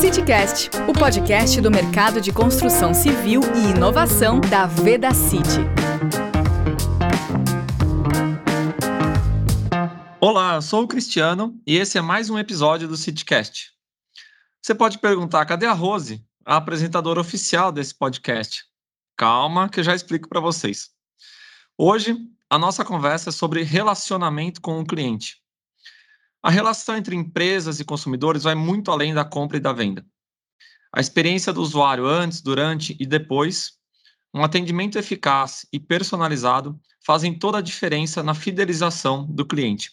CityCast, o podcast do mercado de construção civil e inovação da Veda City. Olá, sou o Cristiano e esse é mais um episódio do CityCast. Você pode perguntar, cadê a Rose, a apresentadora oficial desse podcast? Calma, que eu já explico para vocês. Hoje, a nossa conversa é sobre relacionamento com o cliente. A relação entre empresas e consumidores vai muito além da compra e da venda. A experiência do usuário antes, durante e depois, um atendimento eficaz e personalizado fazem toda a diferença na fidelização do cliente.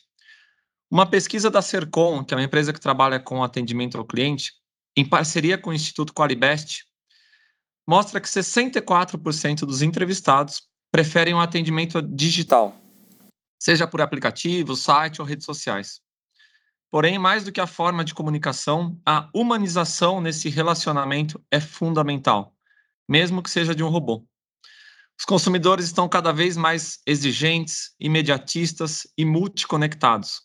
Uma pesquisa da Sercom, que é uma empresa que trabalha com atendimento ao cliente, em parceria com o Instituto Qualibest, mostra que 64% dos entrevistados preferem um atendimento digital, seja por aplicativo, site ou redes sociais. Porém, mais do que a forma de comunicação, a humanização nesse relacionamento é fundamental, mesmo que seja de um robô. Os consumidores estão cada vez mais exigentes, imediatistas e multiconectados.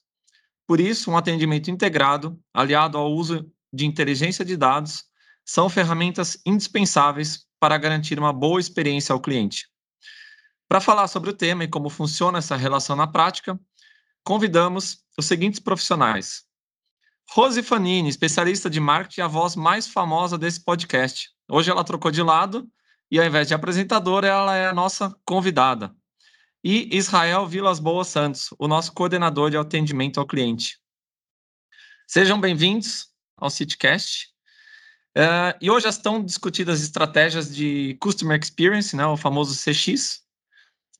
Por isso, um atendimento integrado, aliado ao uso de inteligência de dados, são ferramentas indispensáveis para garantir uma boa experiência ao cliente. Para falar sobre o tema e como funciona essa relação na prática, convidamos os seguintes profissionais. Rose Fanini, especialista de marketing a voz mais famosa desse podcast. Hoje ela trocou de lado e, ao invés de apresentadora, ela é a nossa convidada. E Israel Vilas Boas Santos, o nosso coordenador de atendimento ao cliente. Sejam bem-vindos ao CityCast. Uh, e hoje estão discutidas estratégias de Customer Experience, né, o famoso CX.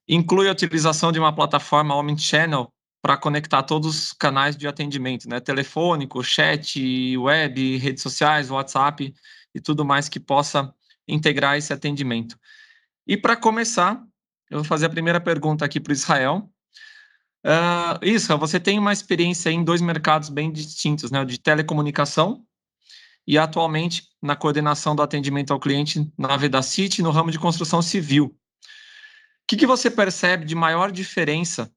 Inclui a utilização de uma plataforma Omnichannel para conectar todos os canais de atendimento, né? Telefônico, chat, web, redes sociais, WhatsApp e tudo mais que possa integrar esse atendimento. E para começar, eu vou fazer a primeira pergunta aqui para o Israel. Uh, Israel, você tem uma experiência em dois mercados bem distintos, né? O de telecomunicação e atualmente na coordenação do atendimento ao cliente na Vedacity no ramo de construção civil. O que, que você percebe de maior diferença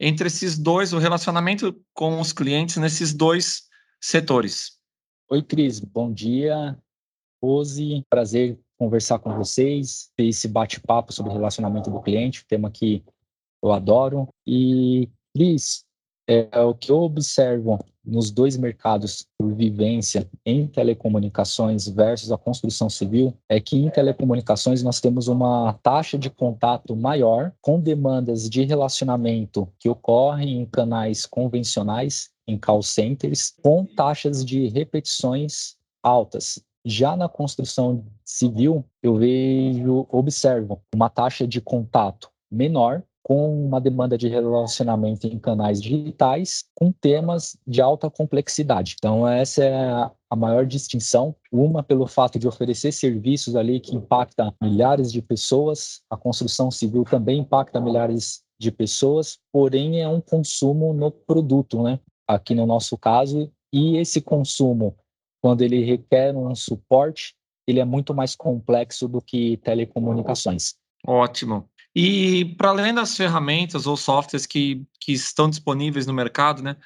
entre esses dois, o relacionamento com os clientes nesses dois setores. Oi, Cris, bom dia. Rose, prazer conversar com vocês, ter esse bate-papo sobre relacionamento do cliente, tema que eu adoro. E, Cris, é, o que eu observo nos dois mercados por vivência em telecomunicações versus a construção civil é que em telecomunicações nós temos uma taxa de contato maior com demandas de relacionamento que ocorrem em canais convencionais, em call centers, com taxas de repetições altas. Já na construção civil, eu vejo, observo uma taxa de contato menor com uma demanda de relacionamento em canais digitais com temas de alta complexidade. Então, essa é a maior distinção. Uma, pelo fato de oferecer serviços ali que impactam milhares de pessoas, a construção civil também impacta milhares de pessoas, porém é um consumo no produto, né? Aqui no nosso caso, e esse consumo, quando ele requer um suporte, ele é muito mais complexo do que telecomunicações. Ótimo. E para além das ferramentas ou softwares que, que estão disponíveis no mercado, né, o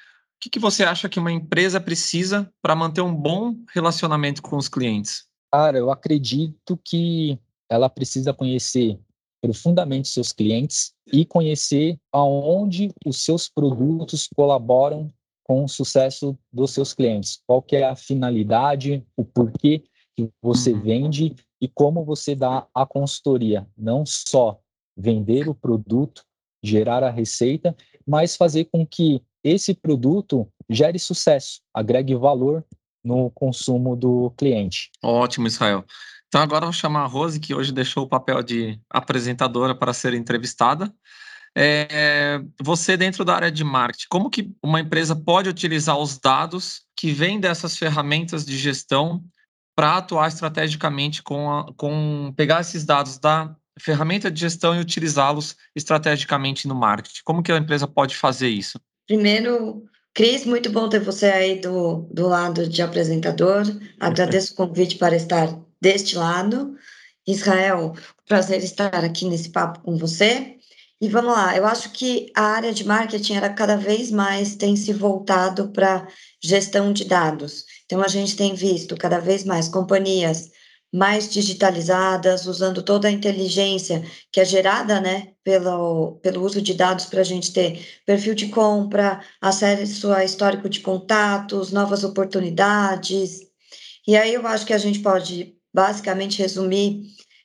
que, que você acha que uma empresa precisa para manter um bom relacionamento com os clientes? Cara, eu acredito que ela precisa conhecer profundamente seus clientes e conhecer aonde os seus produtos colaboram com o sucesso dos seus clientes. Qual é a finalidade, o porquê que você uhum. vende e como você dá a consultoria, não só vender o produto, gerar a receita, mas fazer com que esse produto gere sucesso, agregue valor no consumo do cliente. Ótimo, Israel. Então agora vou chamar a Rose, que hoje deixou o papel de apresentadora para ser entrevistada. É, você dentro da área de marketing, como que uma empresa pode utilizar os dados que vêm dessas ferramentas de gestão para atuar estrategicamente com, a, com pegar esses dados da ferramenta de gestão e utilizá-los estrategicamente no marketing? Como que a empresa pode fazer isso? Primeiro, Cris, muito bom ter você aí do, do lado de apresentador. Agradeço o convite para estar deste lado. Israel, prazer estar aqui nesse papo com você. E vamos lá, eu acho que a área de marketing era cada vez mais tem se voltado para gestão de dados. Então a gente tem visto cada vez mais companhias mais digitalizadas, usando toda a inteligência que é gerada né, pelo, pelo uso de dados para a gente ter perfil de compra, acesso a histórico de contatos, novas oportunidades. E aí eu acho que a gente pode basicamente resumir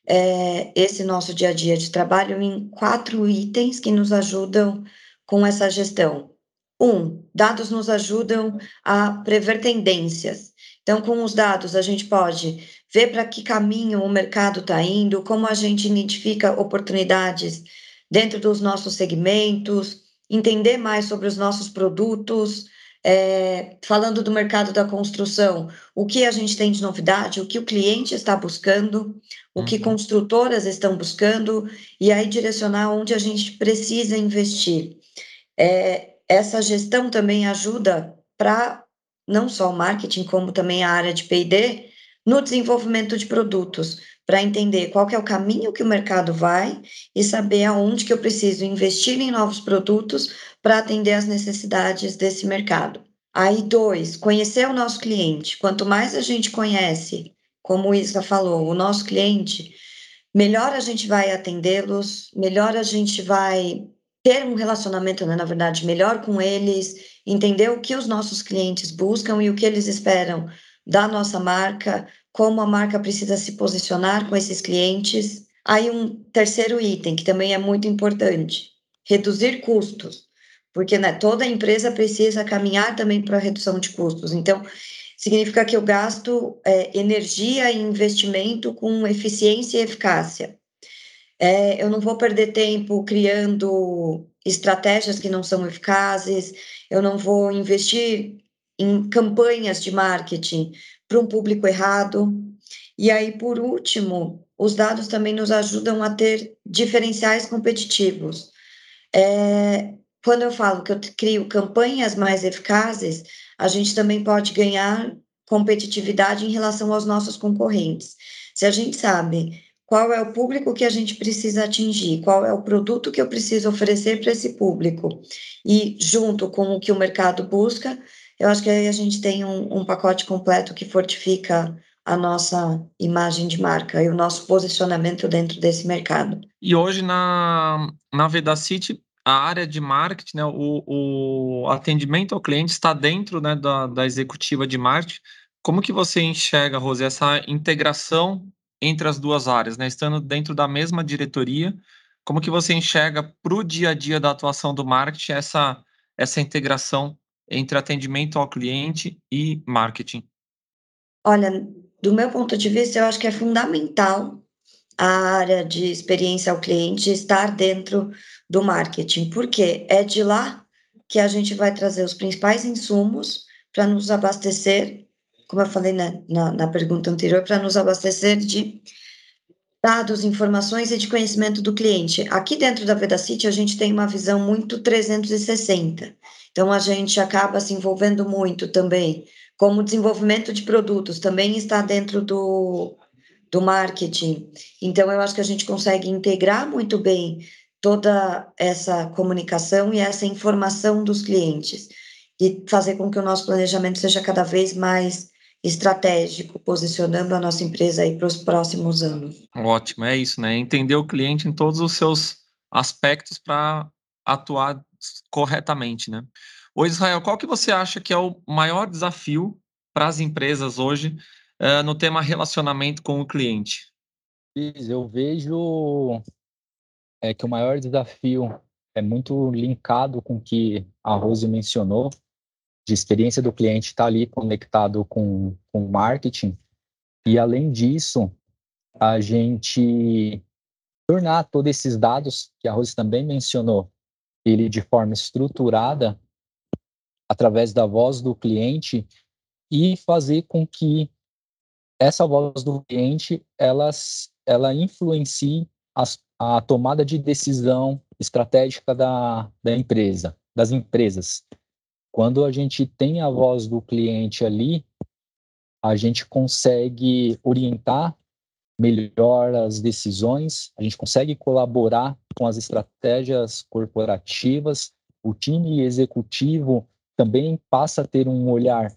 é, esse nosso dia a dia de trabalho em quatro itens que nos ajudam com essa gestão. Um, dados nos ajudam a prever tendências. Então, com os dados, a gente pode ver para que caminho o mercado está indo, como a gente identifica oportunidades dentro dos nossos segmentos, entender mais sobre os nossos produtos, é, falando do mercado da construção, o que a gente tem de novidade, o que o cliente está buscando, o que uhum. construtoras estão buscando, e aí direcionar onde a gente precisa investir. É, essa gestão também ajuda para não só o marketing, como também a área de PD, no desenvolvimento de produtos, para entender qual é o caminho que o mercado vai e saber aonde que eu preciso investir em novos produtos para atender às necessidades desse mercado. Aí, dois, conhecer o nosso cliente. Quanto mais a gente conhece, como o Isa falou, o nosso cliente, melhor a gente vai atendê-los, melhor a gente vai ter um relacionamento, né, na verdade, melhor com eles, entender o que os nossos clientes buscam e o que eles esperam da nossa marca, como a marca precisa se posicionar com esses clientes. Aí um terceiro item que também é muito importante, reduzir custos, porque né, toda empresa precisa caminhar também para a redução de custos. Então, significa que eu gasto é, energia e investimento com eficiência e eficácia. É, eu não vou perder tempo criando estratégias que não são eficazes, eu não vou investir em campanhas de marketing para um público errado. E aí, por último, os dados também nos ajudam a ter diferenciais competitivos. É, quando eu falo que eu crio campanhas mais eficazes, a gente também pode ganhar competitividade em relação aos nossos concorrentes. Se a gente sabe qual é o público que a gente precisa atingir, qual é o produto que eu preciso oferecer para esse público, e junto com o que o mercado busca, eu acho que aí a gente tem um, um pacote completo que fortifica a nossa imagem de marca e o nosso posicionamento dentro desse mercado. E hoje na, na Vedacity, a área de marketing, né, o, o atendimento ao cliente está dentro né, da, da executiva de marketing. Como que você enxerga, Rose, essa integração entre as duas áreas, né? Estando dentro da mesma diretoria, como que você enxerga para o dia a dia da atuação do marketing essa, essa integração entre atendimento ao cliente e marketing? Olha, do meu ponto de vista, eu acho que é fundamental a área de experiência ao cliente estar dentro do marketing, porque é de lá que a gente vai trazer os principais insumos para nos abastecer como eu falei na, na, na pergunta anterior, para nos abastecer de dados, informações e de conhecimento do cliente. Aqui dentro da Vedacity, a gente tem uma visão muito 360. Então, a gente acaba se envolvendo muito também, como desenvolvimento de produtos, também está dentro do, do marketing. Então, eu acho que a gente consegue integrar muito bem toda essa comunicação e essa informação dos clientes e fazer com que o nosso planejamento seja cada vez mais estratégico, posicionando a nossa empresa aí para os próximos anos. Ótimo, é isso, né? Entender o cliente em todos os seus aspectos para atuar corretamente, né? Ô Israel, qual que você acha que é o maior desafio para as empresas hoje uh, no tema relacionamento com o cliente? Eu vejo é que o maior desafio é muito linkado com o que a Rose mencionou, de experiência do cliente está ali conectado com o marketing. E além disso, a gente tornar todos esses dados que a Rose também mencionou, ele de forma estruturada através da voz do cliente e fazer com que essa voz do cliente ela, ela influencie as, a tomada de decisão estratégica da, da empresa, das empresas. Quando a gente tem a voz do cliente ali, a gente consegue orientar melhor as decisões, a gente consegue colaborar com as estratégias corporativas, o time executivo também passa a ter um olhar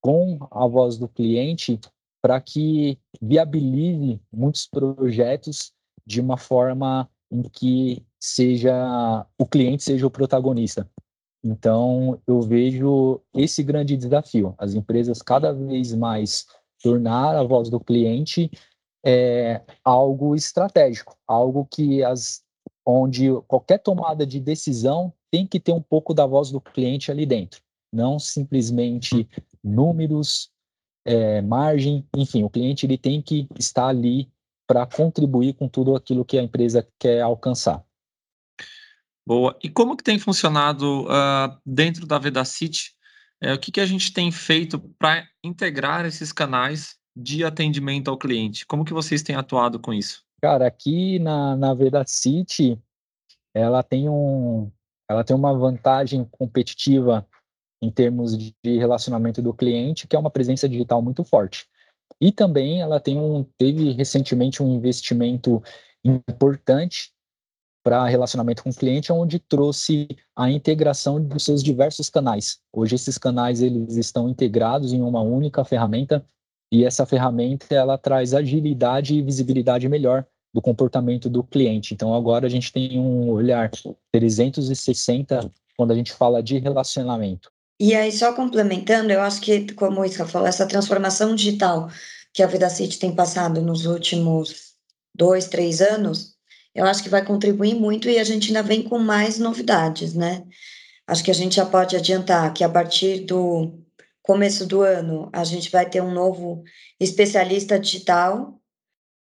com a voz do cliente para que viabilize muitos projetos de uma forma em que seja o cliente seja o protagonista. Então, eu vejo esse grande desafio, as empresas cada vez mais tornar a voz do cliente é, algo estratégico, algo que as onde qualquer tomada de decisão tem que ter um pouco da voz do cliente ali dentro, não simplesmente números, é, margem, enfim, o cliente ele tem que estar ali para contribuir com tudo aquilo que a empresa quer alcançar. Boa. E como que tem funcionado uh, dentro da Vedacity? É, o que, que a gente tem feito para integrar esses canais de atendimento ao cliente? Como que vocês têm atuado com isso? Cara, aqui na, na Vedacity, ela tem um, ela tem uma vantagem competitiva em termos de relacionamento do cliente, que é uma presença digital muito forte. E também ela tem um, teve recentemente um investimento importante para relacionamento com o cliente, onde trouxe a integração dos seus diversos canais. Hoje esses canais eles estão integrados em uma única ferramenta e essa ferramenta ela traz agilidade e visibilidade melhor do comportamento do cliente. Então agora a gente tem um olhar 360 quando a gente fala de relacionamento. E aí, só complementando, eu acho que, como o Isca falou, essa transformação digital que a VidaCity tem passado nos últimos dois, três anos, eu acho que vai contribuir muito e a gente ainda vem com mais novidades, né? Acho que a gente já pode adiantar que a partir do começo do ano a gente vai ter um novo especialista digital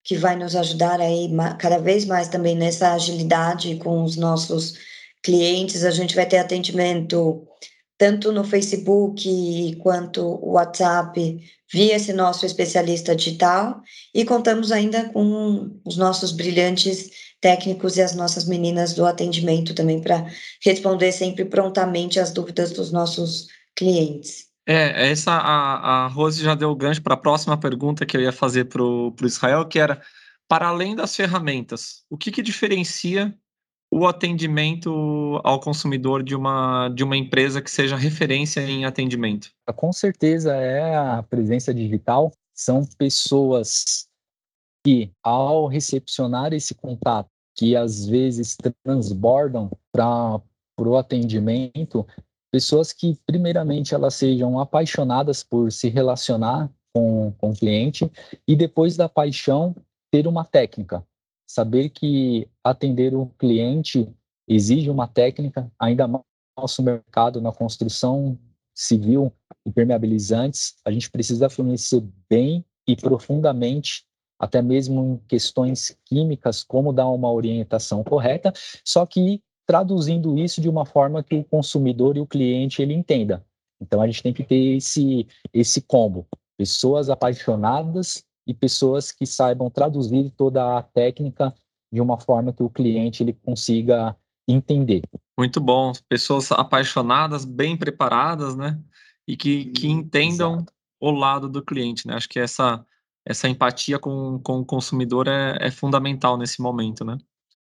que vai nos ajudar aí cada vez mais também nessa agilidade com os nossos clientes. A gente vai ter atendimento tanto no Facebook quanto WhatsApp, via esse nosso especialista digital, e contamos ainda com os nossos brilhantes técnicos e as nossas meninas do atendimento também para responder sempre prontamente as dúvidas dos nossos clientes. É, essa a, a Rose já deu o gancho para a próxima pergunta que eu ia fazer para o Israel, que era para além das ferramentas, o que, que diferencia o atendimento ao consumidor de uma, de uma empresa que seja referência em atendimento? Com certeza é a presença digital. São pessoas que, ao recepcionar esse contato, que às vezes transbordam para o atendimento, pessoas que, primeiramente, elas sejam apaixonadas por se relacionar com, com o cliente e, depois da paixão, ter uma técnica, saber que atender o cliente exige uma técnica, ainda mais no nosso mercado, na construção civil, impermeabilizantes, a gente precisa fornecer bem e profundamente, até mesmo em questões químicas, como dar uma orientação correta, só que traduzindo isso de uma forma que o consumidor e o cliente ele entenda. Então a gente tem que ter esse esse combo, pessoas apaixonadas e pessoas que saibam traduzir toda a técnica de uma forma que o cliente ele consiga entender. Muito bom, pessoas apaixonadas, bem preparadas, né? E que, que entendam Exato. o lado do cliente, né? Acho que essa essa empatia com, com o consumidor é, é fundamental nesse momento, né?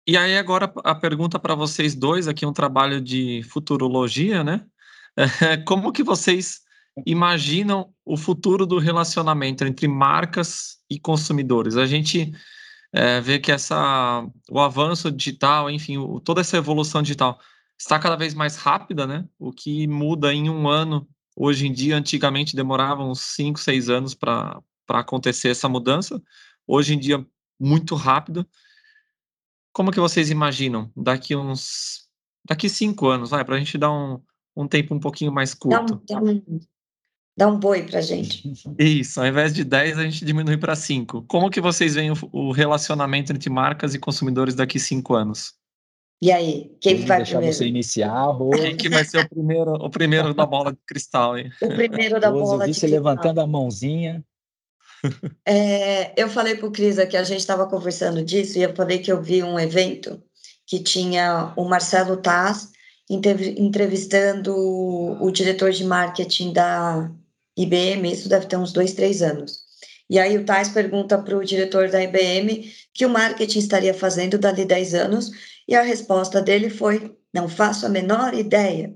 E aí agora a pergunta para vocês dois aqui um trabalho de futurologia, né? Como que vocês imaginam o futuro do relacionamento entre marcas e consumidores? A gente é, vê que essa, o avanço digital, enfim, o, toda essa evolução digital está cada vez mais rápida, né? O que muda em um ano, hoje em dia, antigamente demorava uns 5, 6 anos para acontecer essa mudança. Hoje em dia, muito rápido. Como que vocês imaginam daqui uns daqui cinco anos, vai, para a gente dar um, um tempo um pouquinho mais curto? Dá um, Dá um boi pra gente. Isso, ao invés de 10, a gente diminui para 5. Como que vocês veem o, o, relacionamento entre marcas e consumidores daqui 5 anos? E aí, quem Vou vai deixar primeiro? você iniciar, Rose. Quem que vai ser o primeiro, o primeiro da bola de cristal, hein? O primeiro da Rose, bola de cristal. você levantando a mãozinha. É, eu falei para o Cris que a gente estava conversando disso e eu falei que eu vi um evento que tinha o Marcelo Taz entrevistando o diretor de marketing da IBM, isso deve ter uns dois, três anos. E aí o Tais pergunta para o diretor da IBM que o marketing estaria fazendo dali 10 anos, e a resposta dele foi: não faço a menor ideia.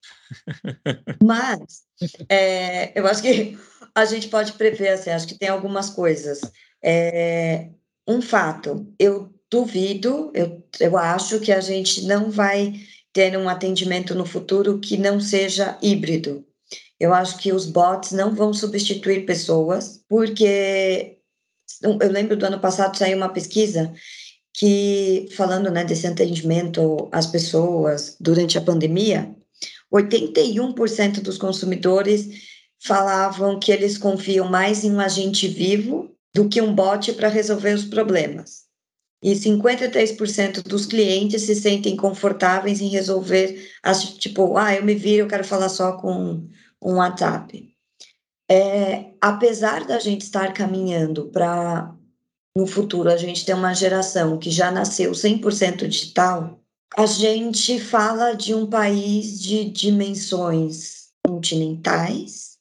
Mas é, eu acho que a gente pode prever, assim, acho que tem algumas coisas. É, um fato, eu duvido, eu, eu acho que a gente não vai ter um atendimento no futuro que não seja híbrido. Eu acho que os bots não vão substituir pessoas, porque eu lembro do ano passado saiu uma pesquisa que, falando né, desse atendimento às pessoas durante a pandemia, 81% dos consumidores falavam que eles confiam mais em um agente vivo do que um bot para resolver os problemas. E 53% dos clientes se sentem confortáveis em resolver, as, tipo, ah, eu me viro, eu quero falar só com um WhatsApp. É, apesar da gente estar caminhando para, no futuro, a gente ter uma geração que já nasceu 100% digital, a gente fala de um país de dimensões continentais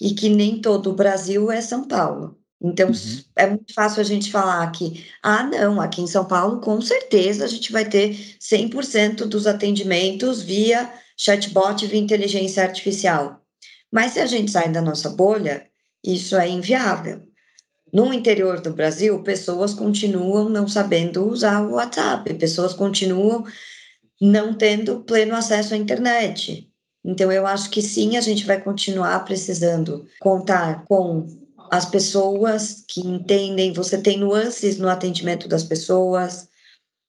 e que nem todo o Brasil é São Paulo. Então, uhum. é muito fácil a gente falar que, ah, não, aqui em São Paulo, com certeza, a gente vai ter 100% dos atendimentos via chatbot, via inteligência artificial. Mas se a gente sai da nossa bolha, isso é inviável. No interior do Brasil, pessoas continuam não sabendo usar o WhatsApp, pessoas continuam não tendo pleno acesso à internet. Então, eu acho que sim, a gente vai continuar precisando contar com as pessoas que entendem, você tem nuances no atendimento das pessoas.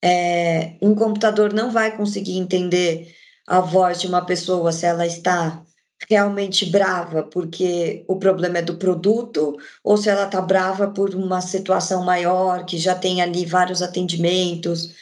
É, um computador não vai conseguir entender a voz de uma pessoa se ela está realmente brava porque o problema é do produto ou se ela está brava por uma situação maior que já tem ali vários atendimentos.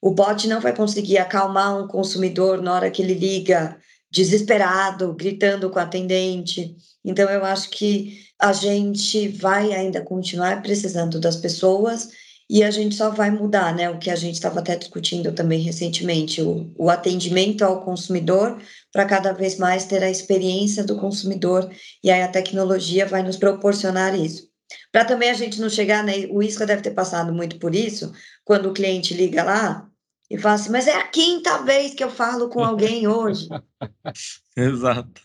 O bot não vai conseguir acalmar um consumidor na hora que ele liga desesperado, gritando com o atendente. Então, eu acho que a gente vai ainda continuar precisando das pessoas e a gente só vai mudar, né? O que a gente estava até discutindo também recentemente, o, o atendimento ao consumidor, para cada vez mais ter a experiência do consumidor, e aí a tecnologia vai nos proporcionar isso. Para também a gente não chegar, né? O Isca deve ter passado muito por isso, quando o cliente liga lá e fala assim, mas é a quinta vez que eu falo com alguém hoje. Exato.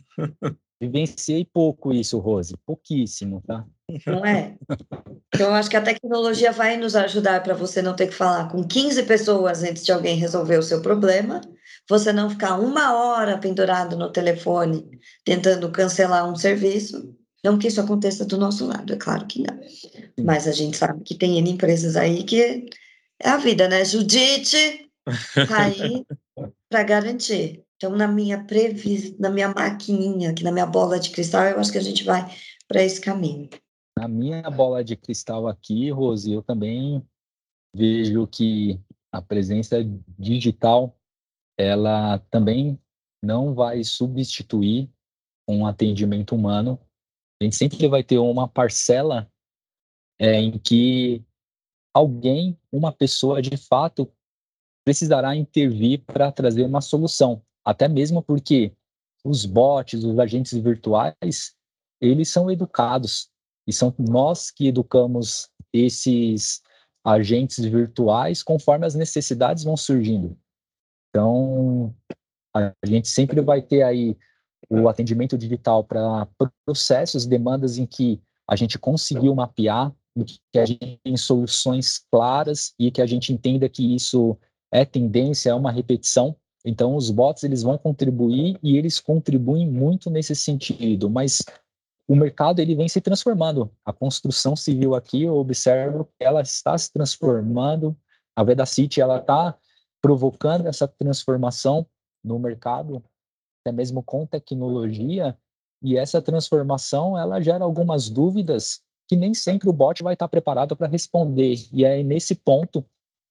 Vivenciei pouco isso, Rose, pouquíssimo, tá? Não é? Então, eu acho que a tecnologia vai nos ajudar para você não ter que falar com 15 pessoas antes de alguém resolver o seu problema, você não ficar uma hora pendurado no telefone tentando cancelar um serviço. Não que isso aconteça do nosso lado, é claro que não. Mas a gente sabe que tem empresas aí que é a vida, né? Judite aí para garantir. Então, na minha previs... na minha maquininha, aqui na minha bola de cristal, eu acho que a gente vai para esse caminho. Na minha bola de cristal aqui, Rose, eu também vejo que a presença digital ela também não vai substituir um atendimento humano. A gente sempre vai ter uma parcela é, em que alguém, uma pessoa de fato, precisará intervir para trazer uma solução até mesmo porque os bots, os agentes virtuais, eles são educados e são nós que educamos esses agentes virtuais conforme as necessidades vão surgindo. Então, a gente sempre vai ter aí o atendimento digital para processos, demandas em que a gente conseguiu mapear, que a gente tem soluções claras e que a gente entenda que isso é tendência, é uma repetição, então, os bots eles vão contribuir e eles contribuem muito nesse sentido, mas o mercado ele vem se transformando. A construção civil aqui, eu observo que ela está se transformando. A Vedacity ela está provocando essa transformação no mercado, até mesmo com tecnologia, e essa transformação ela gera algumas dúvidas que nem sempre o bot vai estar preparado para responder. E é nesse ponto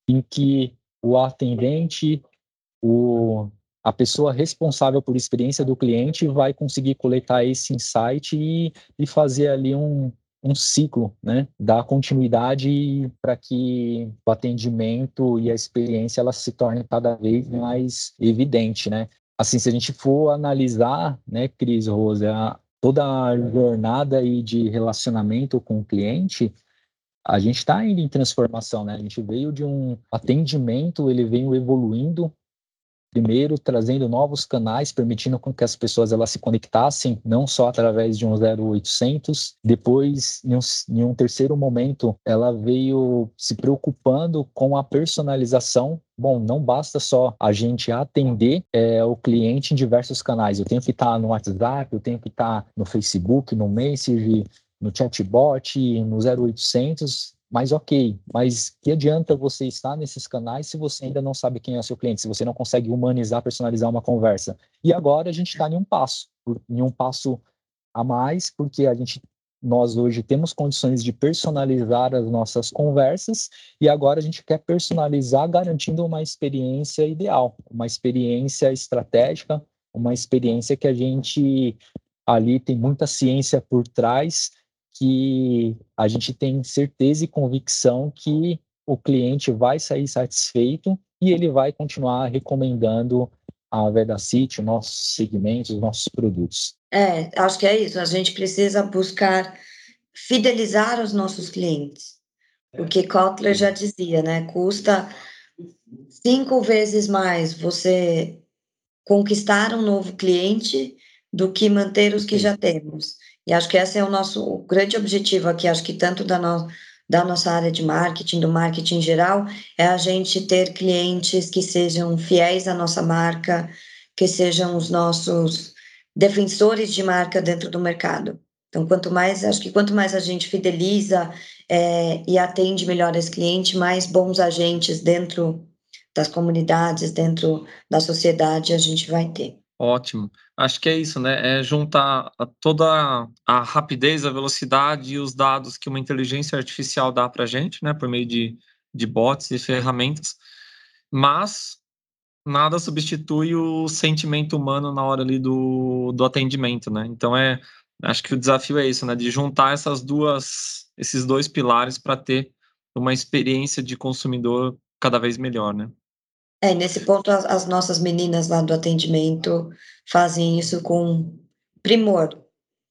em que o atendente o, a pessoa responsável por experiência do cliente vai conseguir coletar esse insight e, e fazer ali um, um ciclo, né? Dar continuidade para que o atendimento e a experiência ela se torne cada vez mais evidente, né? Assim, se a gente for analisar, né, Cris Rosa, toda a jornada aí de relacionamento com o cliente, a gente está indo em transformação, né? A gente veio de um atendimento, ele veio evoluindo primeiro trazendo novos canais, permitindo com que as pessoas elas se conectassem não só através de um 0800, depois em um, em um terceiro momento ela veio se preocupando com a personalização Bom, não basta só a gente atender é, o cliente em diversos canais. Eu tenho que estar no WhatsApp, eu tenho que estar no Facebook, no Messenger, no chatbot, no 0800 mas ok, mas que adianta você estar nesses canais se você ainda não sabe quem é o seu cliente, se você não consegue humanizar, personalizar uma conversa? E agora a gente está em um passo, em um passo a mais, porque a gente nós hoje temos condições de personalizar as nossas conversas e agora a gente quer personalizar garantindo uma experiência ideal, uma experiência estratégica, uma experiência que a gente ali tem muita ciência por trás que a gente tem certeza e convicção que o cliente vai sair satisfeito e ele vai continuar recomendando a Vedacity, nossos segmentos, nossos produtos. É, acho que é isso. A gente precisa buscar fidelizar os nossos clientes. O que Kotler já dizia, né? Custa cinco vezes mais você conquistar um novo cliente do que manter os que já temos. E acho que esse é o nosso o grande objetivo aqui, acho que tanto da, no, da nossa área de marketing, do marketing em geral, é a gente ter clientes que sejam fiéis à nossa marca, que sejam os nossos defensores de marca dentro do mercado. Então, quanto mais, acho que quanto mais a gente fideliza é, e atende melhor esse cliente, mais bons agentes dentro das comunidades, dentro da sociedade a gente vai ter. Ótimo. Acho que é isso, né? É juntar toda a rapidez, a velocidade e os dados que uma inteligência artificial dá para a gente, né? Por meio de, de bots e ferramentas. Mas nada substitui o sentimento humano na hora ali do, do atendimento, né? Então é, acho que o desafio é isso, né? De juntar essas duas, esses dois pilares para ter uma experiência de consumidor cada vez melhor, né? É, nesse ponto, as, as, nossas meninas lá do atendimento fazem isso com primor.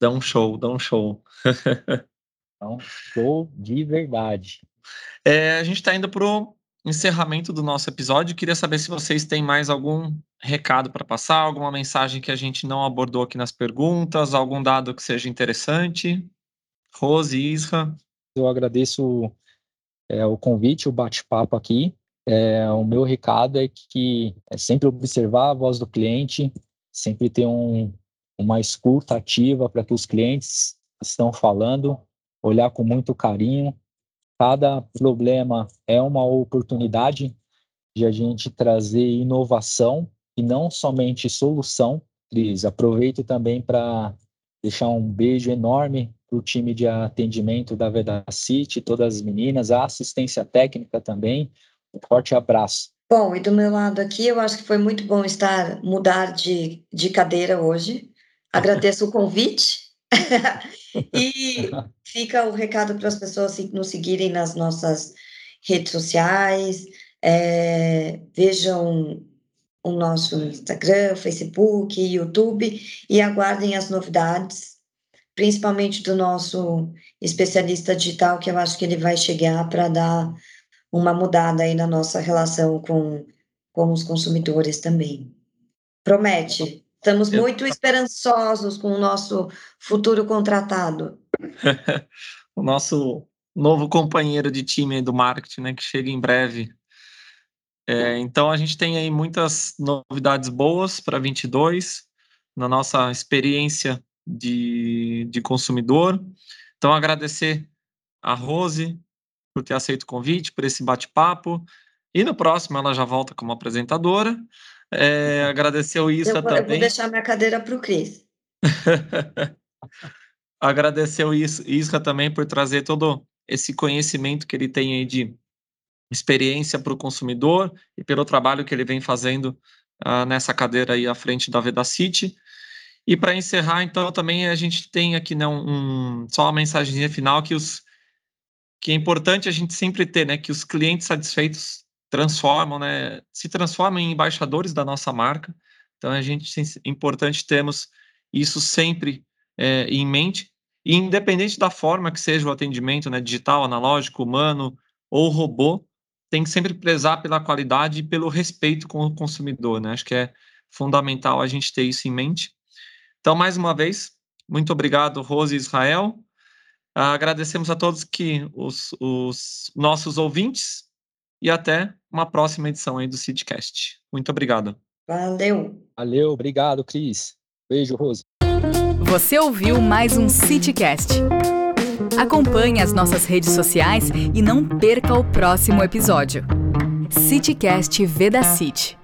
Dá um show, dá um show. dá um show de verdade. É, a gente está indo para o encerramento do nosso episódio. Queria saber se vocês têm mais algum recado para passar, alguma mensagem que a gente não abordou aqui nas perguntas, algum dado que seja interessante. Rose, Isra. Eu agradeço é, o convite, o bate-papo aqui. É, o meu recado é que é sempre observar a voz do cliente, sempre ter um, uma escuta ativa para que os clientes estão falando, olhar com muito carinho. Cada problema é uma oportunidade de a gente trazer inovação e não somente solução. Cris, aproveito também para deixar um beijo enorme para o time de atendimento da Vedacity, todas as meninas, a assistência técnica também, um forte abraço. Bom, e do meu lado aqui, eu acho que foi muito bom estar, mudar de, de cadeira hoje. Agradeço o convite. e fica o recado para as pessoas nos seguirem nas nossas redes sociais, é, vejam o nosso Instagram, Facebook, YouTube e aguardem as novidades, principalmente do nosso especialista digital, que eu acho que ele vai chegar para dar uma mudada aí na nossa relação com, com os consumidores também. Promete. Estamos muito esperançosos com o nosso futuro contratado. o nosso novo companheiro de time do marketing, né, que chega em breve. É, então a gente tem aí muitas novidades boas para 22 na nossa experiência de, de consumidor. Então agradecer a Rose, por ter aceito o convite, por esse bate-papo. E no próximo ela já volta como apresentadora. É, agradecer o Isra também. Eu vou deixar minha cadeira para o Cris. agradecer o Isra também por trazer todo esse conhecimento que ele tem aí de experiência para o consumidor e pelo trabalho que ele vem fazendo uh, nessa cadeira aí à frente da Vedacity. E para encerrar, então, também a gente tem aqui né, um, só uma mensagem final que os que é importante a gente sempre ter, né, que os clientes satisfeitos transformam, né, se transformam em embaixadores da nossa marca. Então a gente é importante termos isso sempre é, em mente, e independente da forma que seja o atendimento, né, digital, analógico, humano ou robô, tem que sempre prezar pela qualidade e pelo respeito com o consumidor, né? Acho que é fundamental a gente ter isso em mente. Então, mais uma vez, muito obrigado, Rose e Israel. Agradecemos a todos que os, os nossos ouvintes e até uma próxima edição aí do Seedcast. Muito obrigado. Valeu. Valeu, obrigado, Cris. Beijo, Rose. Você ouviu mais um CityCast. Acompanhe as nossas redes sociais e não perca o próximo episódio. CityCast Veda City.